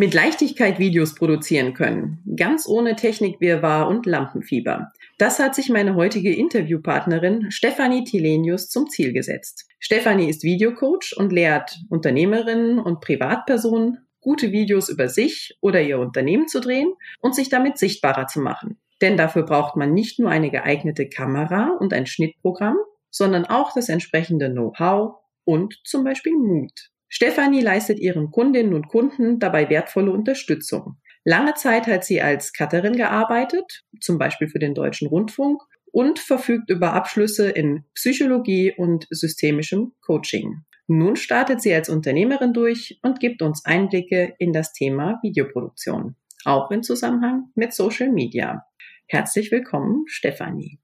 Mit Leichtigkeit Videos produzieren können, ganz ohne Technikwirrwarr und Lampenfieber. Das hat sich meine heutige Interviewpartnerin Stefanie Tilenius zum Ziel gesetzt. Stefanie ist Videocoach und lehrt Unternehmerinnen und Privatpersonen, gute Videos über sich oder ihr Unternehmen zu drehen und sich damit sichtbarer zu machen. Denn dafür braucht man nicht nur eine geeignete Kamera und ein Schnittprogramm, sondern auch das entsprechende Know-how und zum Beispiel Mut. Stefanie leistet ihren Kundinnen und Kunden dabei wertvolle Unterstützung. Lange Zeit hat sie als Cutterin gearbeitet, zum Beispiel für den Deutschen Rundfunk, und verfügt über Abschlüsse in Psychologie und systemischem Coaching. Nun startet sie als Unternehmerin durch und gibt uns Einblicke in das Thema Videoproduktion, auch im Zusammenhang mit Social Media. Herzlich willkommen, Stefanie.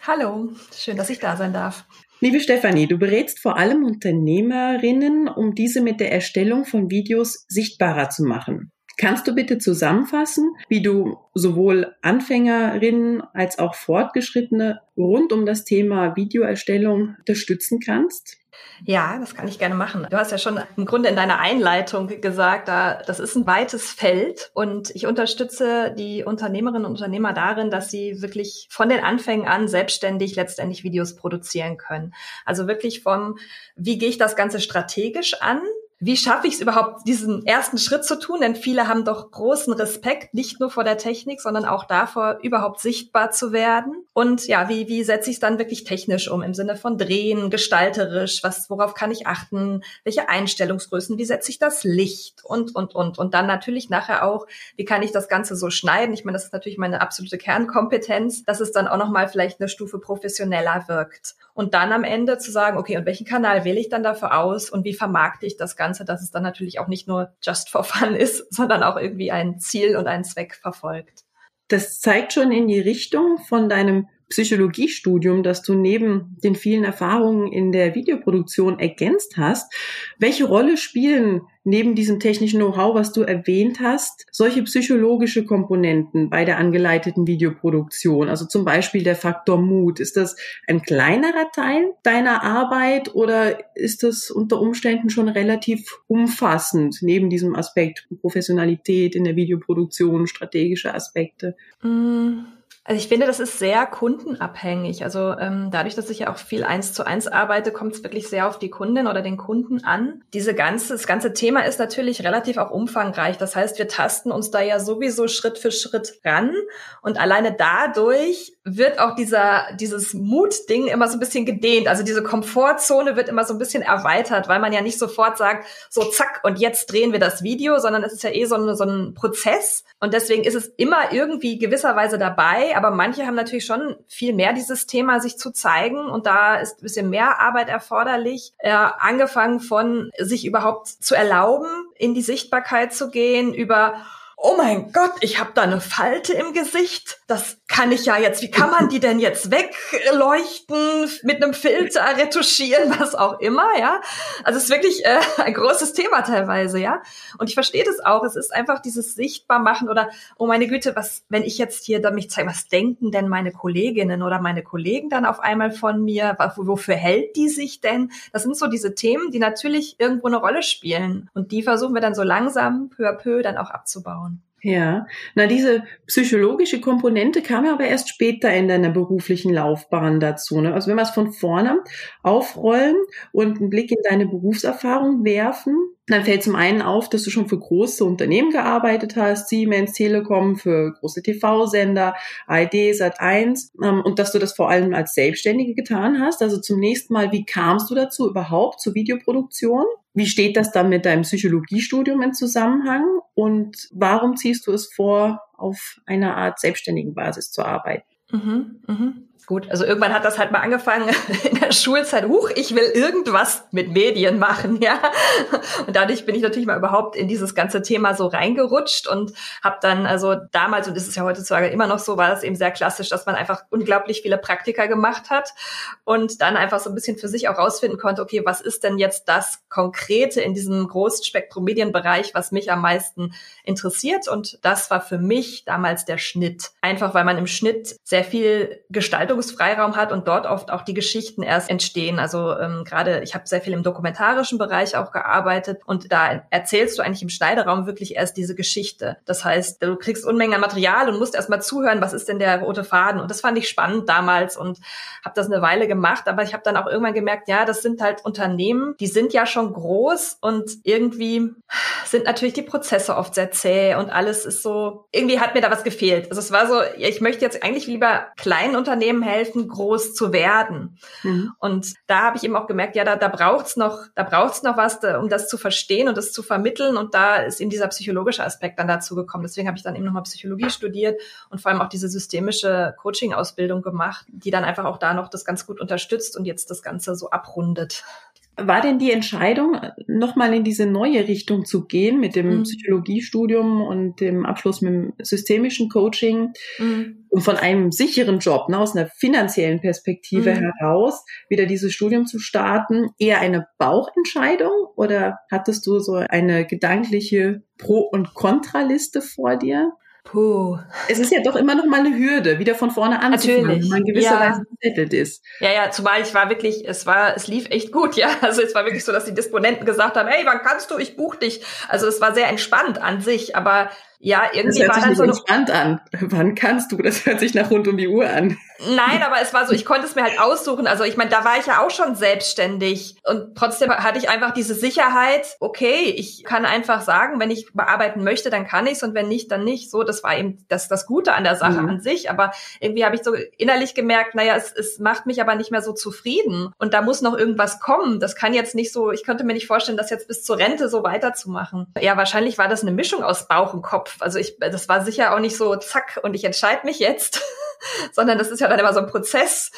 Hallo, schön, dass ich da sein darf. Liebe Stefanie, du berätst vor allem Unternehmerinnen, um diese mit der Erstellung von Videos sichtbarer zu machen. Kannst du bitte zusammenfassen, wie du sowohl Anfängerinnen als auch Fortgeschrittene rund um das Thema Videoerstellung unterstützen kannst? Ja, das kann ich gerne machen. Du hast ja schon im Grunde in deiner Einleitung gesagt, das ist ein weites Feld und ich unterstütze die Unternehmerinnen und Unternehmer darin, dass sie wirklich von den Anfängen an selbstständig letztendlich Videos produzieren können. Also wirklich vom, wie gehe ich das Ganze strategisch an? Wie schaffe ich es überhaupt, diesen ersten Schritt zu tun? Denn viele haben doch großen Respekt, nicht nur vor der Technik, sondern auch davor, überhaupt sichtbar zu werden. Und ja, wie, wie setze ich es dann wirklich technisch um? Im Sinne von drehen, gestalterisch, was, worauf kann ich achten? Welche Einstellungsgrößen? Wie setze ich das Licht? Und, und, und. Und dann natürlich nachher auch, wie kann ich das Ganze so schneiden? Ich meine, das ist natürlich meine absolute Kernkompetenz, dass es dann auch nochmal vielleicht eine Stufe professioneller wirkt. Und dann am Ende zu sagen, okay, und welchen Kanal wähle ich dann dafür aus? Und wie vermarkte ich das Ganze? Ganze, dass es dann natürlich auch nicht nur just for fun ist, sondern auch irgendwie ein Ziel und einen Zweck verfolgt. Das zeigt schon in die Richtung von deinem Psychologiestudium, das du neben den vielen Erfahrungen in der Videoproduktion ergänzt hast. Welche Rolle spielen neben diesem technischen Know-how, was du erwähnt hast, solche psychologische Komponenten bei der angeleiteten Videoproduktion? Also zum Beispiel der Faktor Mut. Ist das ein kleinerer Teil deiner Arbeit oder ist das unter Umständen schon relativ umfassend neben diesem Aspekt Professionalität in der Videoproduktion, strategische Aspekte? Mm. Also ich finde, das ist sehr kundenabhängig. Also ähm, dadurch, dass ich ja auch viel eins zu eins arbeite, kommt es wirklich sehr auf die Kundin oder den Kunden an. Diese ganze, das ganze Thema ist natürlich relativ auch umfangreich. Das heißt, wir tasten uns da ja sowieso Schritt für Schritt ran und alleine dadurch wird auch dieser dieses Mutding immer so ein bisschen gedehnt. Also diese Komfortzone wird immer so ein bisschen erweitert, weil man ja nicht sofort sagt, so zack und jetzt drehen wir das Video, sondern es ist ja eh so, eine, so ein Prozess und deswegen ist es immer irgendwie gewisserweise dabei aber manche haben natürlich schon viel mehr dieses Thema, sich zu zeigen und da ist ein bisschen mehr Arbeit erforderlich. Äh, angefangen von sich überhaupt zu erlauben, in die Sichtbarkeit zu gehen, über oh mein Gott, ich habe da eine Falte im Gesicht. Das kann ich ja jetzt, wie kann man die denn jetzt wegleuchten, mit einem Filter retuschieren, was auch immer, ja? Also es ist wirklich äh, ein großes Thema teilweise, ja? Und ich verstehe das auch. Es ist einfach dieses Sichtbarmachen oder, oh meine Güte, was, wenn ich jetzt hier da mich zeige, was denken denn meine Kolleginnen oder meine Kollegen dann auf einmal von mir? Wofür hält die sich denn? Das sind so diese Themen, die natürlich irgendwo eine Rolle spielen. Und die versuchen wir dann so langsam, peu à peu, dann auch abzubauen. Ja, na diese psychologische Komponente kam ja aber erst später in deiner beruflichen Laufbahn dazu. Ne? Also wenn wir es von vorne aufrollen und einen Blick in deine Berufserfahrung werfen, dann fällt zum einen auf, dass du schon für große Unternehmen gearbeitet hast, Siemens, Telekom, für große TV-Sender, ARD, Sat1 ähm, und dass du das vor allem als Selbstständige getan hast. Also zunächst mal, wie kamst du dazu überhaupt zur Videoproduktion? Wie steht das dann mit deinem Psychologiestudium in Zusammenhang? Und warum ziehst du es vor, auf einer Art selbstständigen Basis zu arbeiten? Mhm, mhm. Gut, also irgendwann hat das halt mal angefangen in der Schulzeit, huch, ich will irgendwas mit Medien machen, ja. Und dadurch bin ich natürlich mal überhaupt in dieses ganze Thema so reingerutscht und habe dann also damals, und das ist ja heutzutage immer noch so, war das eben sehr klassisch, dass man einfach unglaublich viele Praktika gemacht hat und dann einfach so ein bisschen für sich auch rausfinden konnte, okay, was ist denn jetzt das Konkrete in diesem großen Spektrum Medienbereich, was mich am meisten interessiert? Und das war für mich damals der Schnitt. Einfach weil man im Schnitt sehr viel Gestaltungsfreiraum hat und dort oft auch die Geschichten erst entstehen. Also ähm, gerade, ich habe sehr viel im dokumentarischen Bereich auch gearbeitet und da erzählst du eigentlich im Schneideraum wirklich erst diese Geschichte. Das heißt, du kriegst Unmengen an Material und musst erst mal zuhören, was ist denn der rote Faden? Und das fand ich spannend damals und habe das eine Weile gemacht, aber ich habe dann auch irgendwann gemerkt, ja, das sind halt Unternehmen, die sind ja schon groß und irgendwie sind natürlich die Prozesse oft sehr zäh und alles ist so, irgendwie hat mir da was gefehlt. Also es war so, ich möchte jetzt eigentlich lieber kleinen Unternehmen helfen, groß zu werden. Mhm. Und da habe ich eben auch gemerkt, ja, da, da braucht's noch, da braucht's noch was, da, um das zu verstehen und das zu vermitteln. Und da ist eben dieser psychologische Aspekt dann dazu gekommen. Deswegen habe ich dann eben nochmal Psychologie studiert und vor allem auch diese systemische Coaching-Ausbildung gemacht, die dann einfach auch da noch das ganz gut unterstützt und jetzt das Ganze so abrundet. War denn die Entscheidung, nochmal in diese neue Richtung zu gehen mit dem mhm. Psychologiestudium und dem Abschluss mit dem systemischen Coaching mhm. und von einem sicheren Job, ne, aus einer finanziellen Perspektive mhm. heraus, wieder dieses Studium zu starten, eher eine Bauchentscheidung oder hattest du so eine gedankliche Pro- und Kontraliste vor dir? Puh. Es ist ja doch immer noch mal eine Hürde, wieder von vorne anzufangen, Natürlich. wenn man gewisserweise ja. gesettelt ist. Ja, ja, zumal ich war wirklich, es war, es lief echt gut, ja. Also es war wirklich so, dass die Disponenten gesagt haben, hey, wann kannst du? Ich buch dich. Also es war sehr entspannt an sich, aber ja, irgendwie das hört war sich dann nicht so entspannt an. Wann kannst du? Das hört sich nach rund um die Uhr an. Nein, aber es war so, ich konnte es mir halt aussuchen. Also ich meine, da war ich ja auch schon selbstständig und trotzdem hatte ich einfach diese Sicherheit, okay, ich kann einfach sagen, wenn ich bearbeiten möchte, dann kann ich's und wenn nicht, dann nicht. So, das war eben das, das Gute an der Sache Mhm. an sich. Aber irgendwie habe ich so innerlich gemerkt, naja, es, es macht mich aber nicht mehr so zufrieden und da muss noch irgendwas kommen. Das kann jetzt nicht so, ich könnte mir nicht vorstellen, das jetzt bis zur Rente so weiterzumachen. Ja, wahrscheinlich war das eine Mischung aus Bauch und Kopf. Also ich, das war sicher auch nicht so, zack, und ich entscheide mich jetzt, sondern das ist ja dann immer so ein Prozess.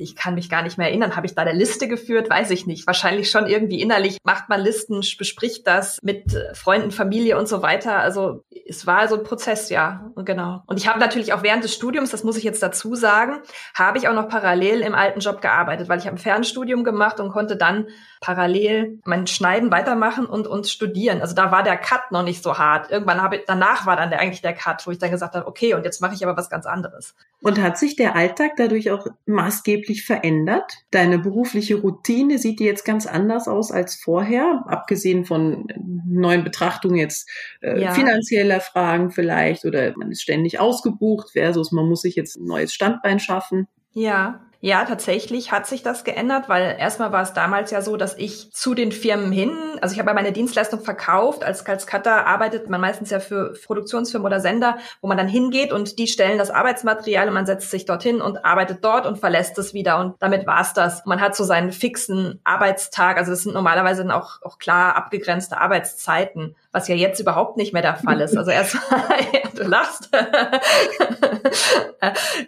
Ich kann mich gar nicht mehr erinnern. Habe ich da eine Liste geführt? Weiß ich nicht. Wahrscheinlich schon irgendwie innerlich macht man Listen, bespricht das mit äh, Freunden, Familie und so weiter. Also es war so ein Prozess, ja, genau. Und ich habe natürlich auch während des Studiums, das muss ich jetzt dazu sagen, habe ich auch noch parallel im alten Job gearbeitet, weil ich habe ein Fernstudium gemacht und konnte dann parallel mein Schneiden weitermachen und und studieren. Also da war der Cut noch nicht so hart. Irgendwann habe ich, danach war dann der, eigentlich der Cut, wo ich dann gesagt habe, okay, und jetzt mache ich aber was ganz anderes. Und hat sich der Alltag dadurch auch maßgeblich verändert? Deine berufliche Routine sieht die jetzt ganz anders aus als vorher, abgesehen von neuen Betrachtungen jetzt äh, Ja. finanzieller Fragen vielleicht oder man ist ständig ausgebucht versus man muss sich jetzt ein neues Standbein schaffen. Ja. Ja, tatsächlich hat sich das geändert, weil erstmal war es damals ja so, dass ich zu den Firmen hin, also ich habe ja meine Dienstleistung verkauft. Als, als Cutter arbeitet man meistens ja für Produktionsfirmen oder Sender, wo man dann hingeht und die stellen das Arbeitsmaterial und man setzt sich dorthin und arbeitet dort und verlässt es wieder und damit war's das. Man hat so seinen fixen Arbeitstag, also das sind normalerweise dann auch, auch klar abgegrenzte Arbeitszeiten, was ja jetzt überhaupt nicht mehr der Fall ist. Also erst du lachst.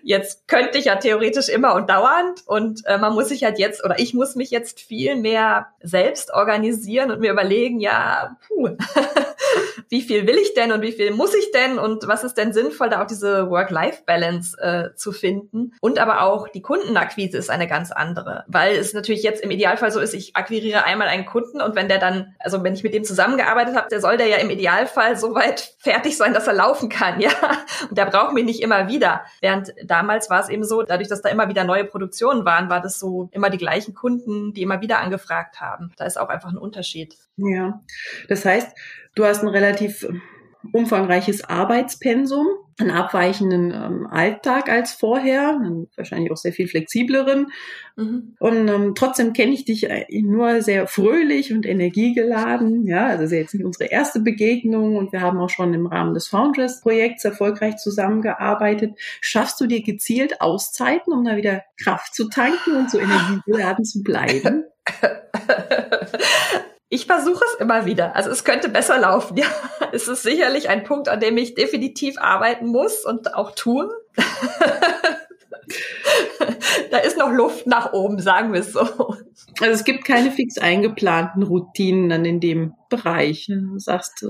jetzt könnte ich ja theoretisch immer und dauernd und äh, man muss sich halt jetzt oder ich muss mich jetzt viel mehr selbst organisieren und mir überlegen, ja, puh, wie viel will ich denn und wie viel muss ich denn und was ist denn sinnvoll, da auch diese Work-Life-Balance äh, zu finden. Und aber auch die Kundenakquise ist eine ganz andere, weil es natürlich jetzt im Idealfall so ist, ich akquiriere einmal einen Kunden und wenn der dann, also wenn ich mit dem zusammengearbeitet habe, der soll der ja im Idealfall so weit fertig sein, dass er laufen kann, ja. Und der braucht mich nicht immer wieder. Während damals war es eben so, dadurch, dass da immer wieder neue Produktionen waren, war das so immer die gleichen Kunden, die immer wieder angefragt haben. Da ist auch einfach ein Unterschied. Ja, das heißt, du hast ein relativ umfangreiches Arbeitspensum, einen abweichenden ähm, Alltag als vorher, wahrscheinlich auch sehr viel flexibleren. Mhm. Und ähm, trotzdem kenne ich dich äh, nur sehr fröhlich und energiegeladen. Ja, also ist jetzt nicht unsere erste Begegnung und wir haben auch schon im Rahmen des Foundress-Projekts erfolgreich zusammengearbeitet. Schaffst du dir gezielt Auszeiten, um da wieder Kraft zu tanken und so energiegeladen zu bleiben? Ich versuche es immer wieder. Also es könnte besser laufen. Ja, es ist sicherlich ein Punkt, an dem ich definitiv arbeiten muss und auch tue. da ist noch Luft nach oben, sagen wir es so. Also es gibt keine fix eingeplanten Routinen dann in dem Bereich. Du sagst,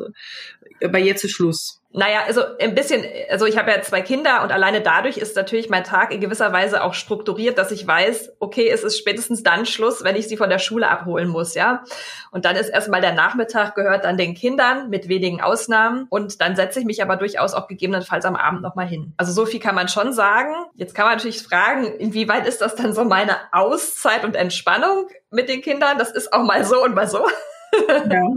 aber jetzt ist Schluss. Naja, also ein bisschen, also ich habe ja zwei Kinder und alleine dadurch ist natürlich mein Tag in gewisser Weise auch strukturiert, dass ich weiß, okay, es ist spätestens dann Schluss, wenn ich sie von der Schule abholen muss, ja. Und dann ist erstmal der Nachmittag gehört dann den Kindern mit wenigen Ausnahmen und dann setze ich mich aber durchaus auch gegebenenfalls am Abend nochmal hin. Also so viel kann man schon sagen. Jetzt kann man natürlich fragen, inwieweit ist das dann so meine Auszeit und Entspannung mit den Kindern? Das ist auch mal so und mal so. Ja.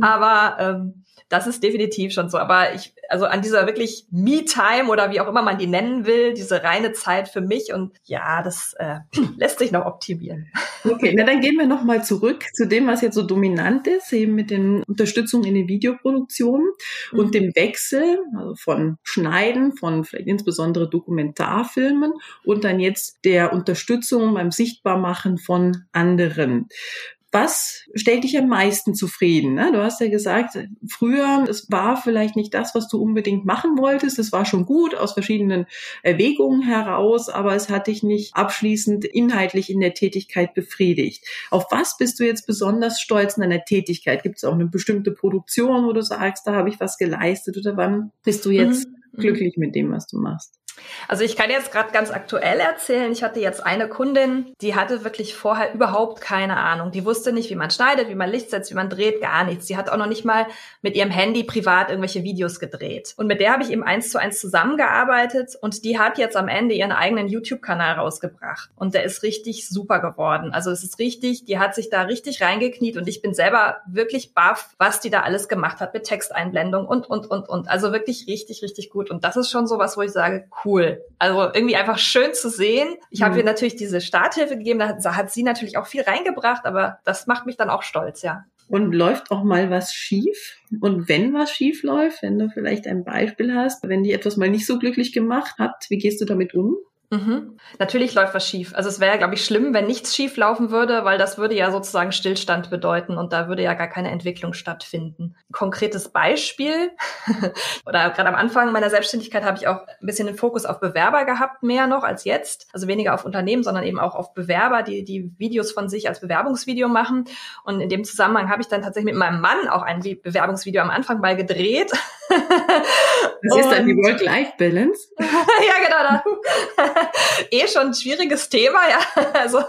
aber ähm, das ist definitiv schon so. Aber ich, also an dieser wirklich Me-Time oder wie auch immer man die nennen will, diese reine Zeit für mich und ja, das äh, lässt sich noch optimieren. Okay, na dann gehen wir nochmal zurück zu dem, was jetzt so dominant ist, eben mit den Unterstützungen in den Videoproduktionen mhm. und dem Wechsel also von Schneiden, von vielleicht insbesondere Dokumentarfilmen und dann jetzt der Unterstützung beim Sichtbarmachen von anderen was stellt dich am meisten zufrieden? Ne? Du hast ja gesagt, früher, es war vielleicht nicht das, was du unbedingt machen wolltest. Es war schon gut aus verschiedenen Erwägungen heraus, aber es hat dich nicht abschließend inhaltlich in der Tätigkeit befriedigt. Auf was bist du jetzt besonders stolz in deiner Tätigkeit? Gibt es auch eine bestimmte Produktion, wo du sagst, da habe ich was geleistet oder wann bist du jetzt mhm. glücklich mit dem, was du machst? Also ich kann jetzt gerade ganz aktuell erzählen, ich hatte jetzt eine Kundin, die hatte wirklich vorher überhaupt keine Ahnung. Die wusste nicht, wie man schneidet, wie man Licht setzt, wie man dreht, gar nichts. Die hat auch noch nicht mal mit ihrem Handy privat irgendwelche Videos gedreht. Und mit der habe ich eben eins zu eins zusammengearbeitet und die hat jetzt am Ende ihren eigenen YouTube-Kanal rausgebracht. Und der ist richtig super geworden. Also es ist richtig, die hat sich da richtig reingekniet und ich bin selber wirklich baff, was die da alles gemacht hat mit Texteinblendung und, und, und, und. Also wirklich richtig, richtig gut. Und das ist schon so was, wo ich sage, cool cool. Also irgendwie einfach schön zu sehen. Ich habe mhm. ihr natürlich diese Starthilfe gegeben, da hat, hat sie natürlich auch viel reingebracht, aber das macht mich dann auch stolz, ja. Und läuft auch mal was schief? Und wenn was schief läuft, wenn du vielleicht ein Beispiel hast, wenn die etwas mal nicht so glücklich gemacht hat, wie gehst du damit um? Mhm. Natürlich läuft was schief. Also es wäre ja, glaube ich, schlimm, wenn nichts schief laufen würde, weil das würde ja sozusagen Stillstand bedeuten und da würde ja gar keine Entwicklung stattfinden. konkretes Beispiel oder gerade am Anfang meiner Selbstständigkeit habe ich auch ein bisschen den Fokus auf Bewerber gehabt, mehr noch als jetzt. Also weniger auf Unternehmen, sondern eben auch auf Bewerber, die die Videos von sich als Bewerbungsvideo machen. Und in dem Zusammenhang habe ich dann tatsächlich mit meinem Mann auch ein Bewerbungsvideo am Anfang mal gedreht. Das ist dann die Work-Life-Balance. ja, genau. eh schon ein schwieriges Thema, ja. Also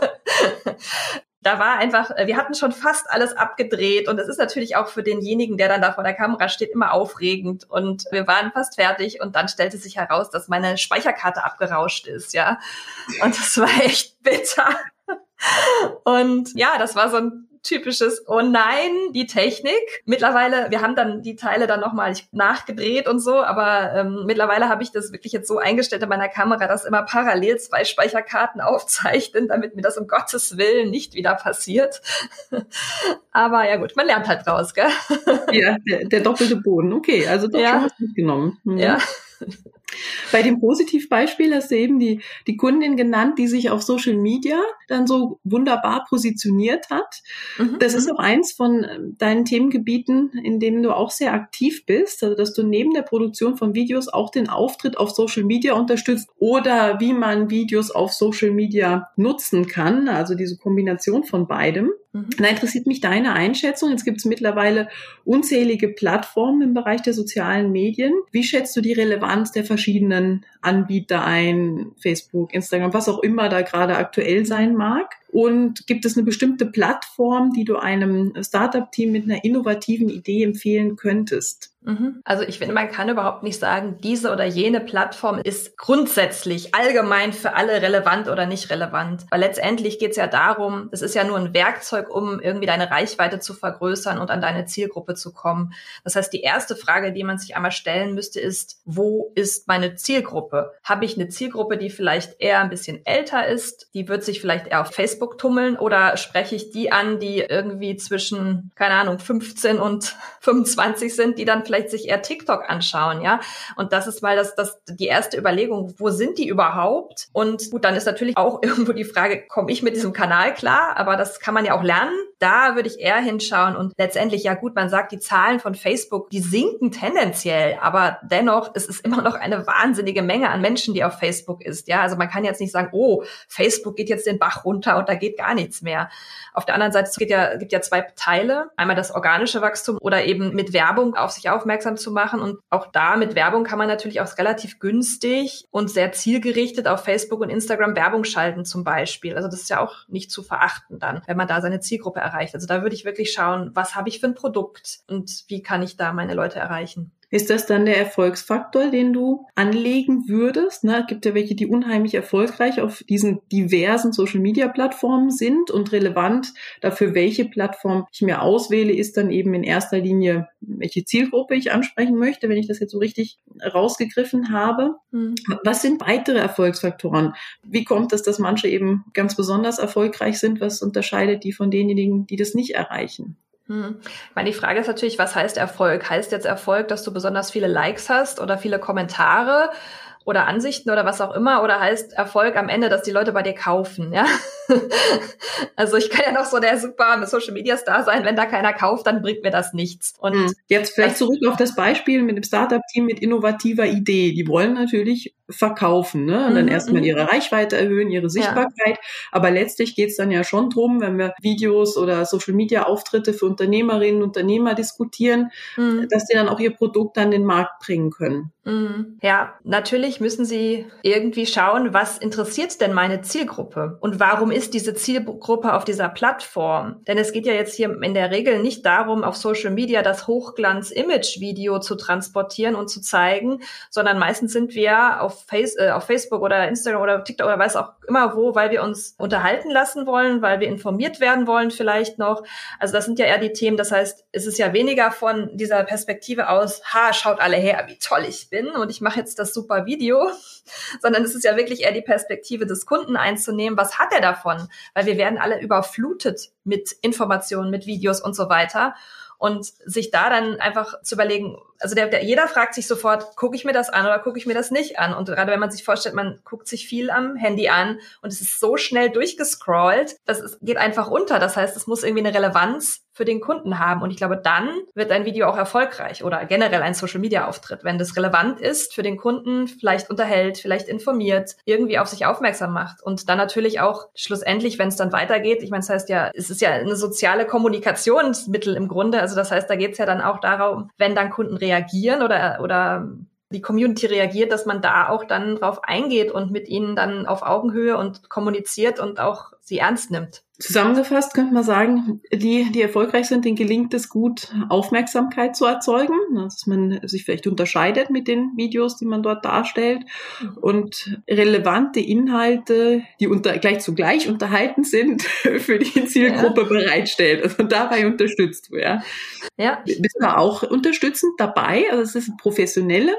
da war einfach, wir hatten schon fast alles abgedreht und es ist natürlich auch für denjenigen, der dann da vor der Kamera steht, immer aufregend und wir waren fast fertig und dann stellte sich heraus, dass meine Speicherkarte abgerauscht ist, ja. Und das war echt bitter. Und ja, das war so ein typisches, oh nein, die Technik. Mittlerweile, wir haben dann die Teile dann nochmal nachgedreht und so, aber ähm, mittlerweile habe ich das wirklich jetzt so eingestellt in meiner Kamera, dass immer parallel zwei Speicherkarten aufzeichnen, damit mir das um Gottes Willen nicht wieder passiert. aber ja gut, man lernt halt draus, gell? ja, der, der doppelte Boden. Okay, also doch ja. schon was mitgenommen. Mhm. Ja. Bei dem Positivbeispiel hast du eben die, die Kundin genannt, die sich auf Social Media dann so wunderbar positioniert hat. Mhm. Das ist mhm. auch eins von ähm, deinen Themengebieten, in denen du auch sehr aktiv bist. Also, dass du neben der Produktion von Videos auch den Auftritt auf Social Media unterstützt oder wie man Videos auf Social Media nutzen kann. Also diese Kombination von beidem. Mhm. Da interessiert mich deine Einschätzung. Jetzt gibt es mittlerweile unzählige Plattformen im Bereich der sozialen Medien. Wie schätzt du die Relevanz der verschiedenen Anbieter ein? Facebook, Instagram, was auch immer da gerade aktuell sein mag? Und gibt es eine bestimmte Plattform, die du einem Startup-Team mit einer innovativen Idee empfehlen könntest? Mhm. Also ich finde, man kann überhaupt nicht sagen, diese oder jene Plattform ist grundsätzlich allgemein für alle relevant oder nicht relevant. Weil letztendlich geht es ja darum, es ist ja nur ein Werkzeug, um irgendwie deine Reichweite zu vergrößern und an deine Zielgruppe zu kommen. Das heißt, die erste Frage, die man sich einmal stellen müsste, ist, wo ist meine Zielgruppe? Habe ich eine Zielgruppe, die vielleicht eher ein bisschen älter ist? Die wird sich vielleicht eher auf Facebook tummeln oder spreche ich die an, die irgendwie zwischen, keine Ahnung, 15 und 25 sind, die dann vielleicht vielleicht sich eher TikTok anschauen, ja. Und das ist mal das, das die erste Überlegung, wo sind die überhaupt? Und gut, dann ist natürlich auch irgendwo die Frage, komme ich mit diesem Kanal klar? Aber das kann man ja auch lernen. Da würde ich eher hinschauen und letztendlich, ja gut, man sagt, die Zahlen von Facebook, die sinken tendenziell, aber dennoch, es ist immer noch eine wahnsinnige Menge an Menschen, die auf Facebook ist. Ja, also man kann jetzt nicht sagen, oh, Facebook geht jetzt den Bach runter und da geht gar nichts mehr. Auf der anderen Seite, es gibt ja, gibt ja zwei Teile. Einmal das organische Wachstum oder eben mit Werbung auf sich aufmerksam zu machen. Und auch da mit Werbung kann man natürlich auch relativ günstig und sehr zielgerichtet auf Facebook und Instagram Werbung schalten zum Beispiel. Also das ist ja auch nicht zu verachten dann, wenn man da seine Zielgruppe erreicht. Also da würde ich wirklich schauen, was habe ich für ein Produkt und wie kann ich da meine Leute erreichen. Ist das dann der Erfolgsfaktor, den du anlegen würdest? Ne? Es gibt ja welche, die unheimlich erfolgreich auf diesen diversen Social-Media-Plattformen sind und relevant dafür, welche Plattform ich mir auswähle, ist dann eben in erster Linie, welche Zielgruppe ich ansprechen möchte, wenn ich das jetzt so richtig rausgegriffen habe. Mhm. Was sind weitere Erfolgsfaktoren? Wie kommt es, dass manche eben ganz besonders erfolgreich sind? Was unterscheidet die von denjenigen, die das nicht erreichen? Hm. Ich meine, die Frage ist natürlich, was heißt Erfolg? Heißt jetzt Erfolg, dass du besonders viele Likes hast oder viele Kommentare? oder Ansichten oder was auch immer oder heißt Erfolg am Ende, dass die Leute bei dir kaufen, ja? also ich kann ja noch so der super Social Media Star sein, wenn da keiner kauft, dann bringt mir das nichts. Und hm. jetzt vielleicht zurück auf das Beispiel mit dem Startup Team mit innovativer Idee. Die wollen natürlich verkaufen, ne? Und dann mhm, erstmal mhm. ihre Reichweite erhöhen, ihre Sichtbarkeit, aber letztlich geht's dann ja schon drum, wenn wir Videos oder Social Media Auftritte für Unternehmerinnen und Unternehmer diskutieren, mhm. dass die dann auch ihr Produkt an den Markt bringen können. Ja, natürlich müssen Sie irgendwie schauen, was interessiert denn meine Zielgruppe und warum ist diese Zielgruppe auf dieser Plattform? Denn es geht ja jetzt hier in der Regel nicht darum, auf Social Media das Hochglanz-Image-Video zu transportieren und zu zeigen, sondern meistens sind wir auf, Face, äh, auf Facebook oder Instagram oder TikTok oder weiß auch immer wo, weil wir uns unterhalten lassen wollen, weil wir informiert werden wollen vielleicht noch. Also das sind ja eher die Themen. Das heißt, es ist ja weniger von dieser Perspektive aus, ha, schaut alle her, wie toll ich bin bin und ich mache jetzt das super Video, sondern es ist ja wirklich eher die Perspektive des Kunden einzunehmen. Was hat er davon? Weil wir werden alle überflutet mit Informationen, mit Videos und so weiter. Und sich da dann einfach zu überlegen, also der, der, jeder fragt sich sofort, gucke ich mir das an oder gucke ich mir das nicht an? Und gerade wenn man sich vorstellt, man guckt sich viel am Handy an und es ist so schnell durchgescrollt, das ist, geht einfach unter. Das heißt, es muss irgendwie eine Relevanz für den Kunden haben. Und ich glaube, dann wird ein Video auch erfolgreich oder generell ein Social-Media-Auftritt, wenn das relevant ist für den Kunden, vielleicht unterhält, vielleicht informiert, irgendwie auf sich aufmerksam macht. Und dann natürlich auch schlussendlich, wenn es dann weitergeht, ich meine, das heißt ja, es ist ja eine soziale Kommunikationsmittel im Grunde. Also das heißt, da geht es ja dann auch darum, wenn dann Kunden reagieren oder, oder die Community reagiert, dass man da auch dann drauf eingeht und mit ihnen dann auf Augenhöhe und kommuniziert und auch sie ernst nimmt. Zusammengefasst könnte man sagen, die, die erfolgreich sind, denen gelingt es gut, Aufmerksamkeit zu erzeugen, dass man sich vielleicht unterscheidet mit den Videos, die man dort darstellt und relevante Inhalte, die unter, gleich zugleich unterhalten sind, für die Zielgruppe ja. bereitstellt also dabei unterstützt. Ja. ja. Bist du auch unterstützend dabei? Also es ist professionelle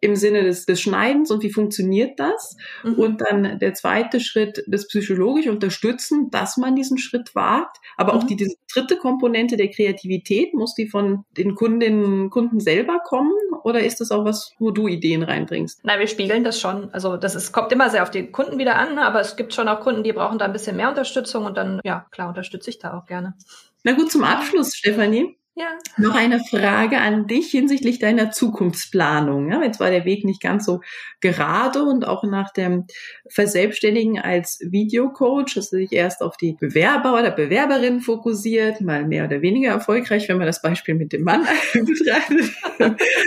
im Sinne des, des Schneidens und wie funktioniert das? Mhm. Und dann der zweite Schritt, das psychologisch unterstützen, dass man diesen Schritt wagt. Aber mhm. auch die, diese dritte Komponente der Kreativität, muss die von den Kundinnen Kunden selber kommen? Oder ist das auch was, wo du Ideen reinbringst? Nein, wir spiegeln das schon. Also das ist, kommt immer sehr auf die Kunden wieder an, aber es gibt schon auch Kunden, die brauchen da ein bisschen mehr Unterstützung und dann, ja, klar, unterstütze ich da auch gerne. Na gut, zum Abschluss, Stefanie. Ja. Noch eine Frage an dich hinsichtlich deiner Zukunftsplanung. Ja, jetzt war der Weg nicht ganz so gerade und auch nach dem Verselbstständigen als Videocoach hast du dich erst auf die Bewerber oder Bewerberinnen fokussiert, mal mehr oder weniger erfolgreich, wenn man das Beispiel mit dem Mann betrachtet.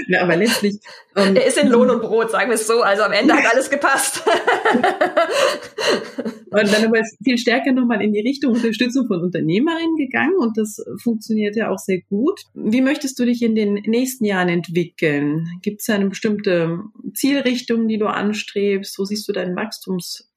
ja, aber letztlich. Ähm, er ist in Lohn und Brot, sagen wir es so. Also am Ende hat alles gepasst. und dann aber viel stärker nochmal in die Richtung Unterstützung von Unternehmerinnen gegangen und das funktioniert ja auch sehr gut. Wie möchtest du dich in den nächsten Jahren entwickeln? Gibt es eine bestimmte Zielrichtung, die du anstrebst? Wo siehst du dein Wachstumspotenzial?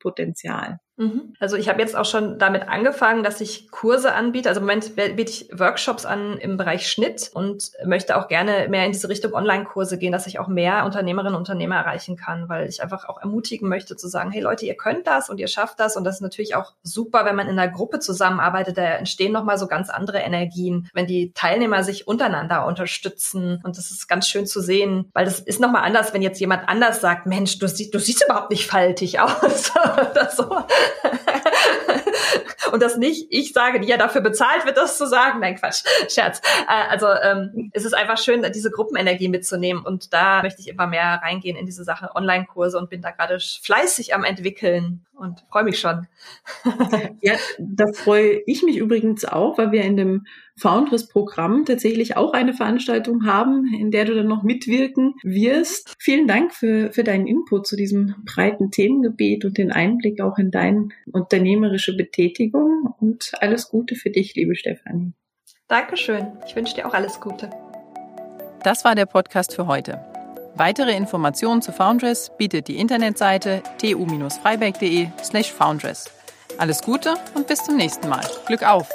Mhm. Also ich habe jetzt auch schon damit angefangen, dass ich Kurse anbiete. Also im Moment biete ich Workshops an im Bereich Schnitt und möchte auch gerne mehr in diese Richtung Online-Kurse gehen, dass ich auch mehr Unternehmerinnen und Unternehmer erreichen kann, weil ich einfach auch ermutigen möchte zu sagen, hey Leute, ihr könnt das und ihr schafft das. Und das ist natürlich auch super, wenn man in einer Gruppe zusammenarbeitet, da entstehen nochmal so ganz andere Energien, wenn die Teilnehmer sich untereinander unterstützen. Und das ist ganz schön zu sehen, weil das ist nochmal anders, wenn jetzt jemand anders sagt, Mensch, du, sie, du siehst überhaupt nicht faltig aus oder so. und das nicht ich sage, die ja dafür bezahlt wird, das zu sagen. Nein, Quatsch, Scherz. Äh, also ähm, es ist einfach schön, diese Gruppenenergie mitzunehmen und da möchte ich immer mehr reingehen in diese Sache Online-Kurse und bin da gerade fleißig am entwickeln und freue mich schon. ja, da freue ich mich übrigens auch, weil wir in dem Foundress-Programm tatsächlich auch eine Veranstaltung haben, in der du dann noch mitwirken wirst. Vielen Dank für, für deinen Input zu diesem breiten Themengebiet und den Einblick auch in deine unternehmerische Betätigung und alles Gute für dich, liebe Stefanie. Dankeschön. Ich wünsche dir auch alles Gute. Das war der Podcast für heute. Weitere Informationen zu Foundress bietet die Internetseite tu-freiberg.de slash foundress. Alles Gute und bis zum nächsten Mal. Glück auf!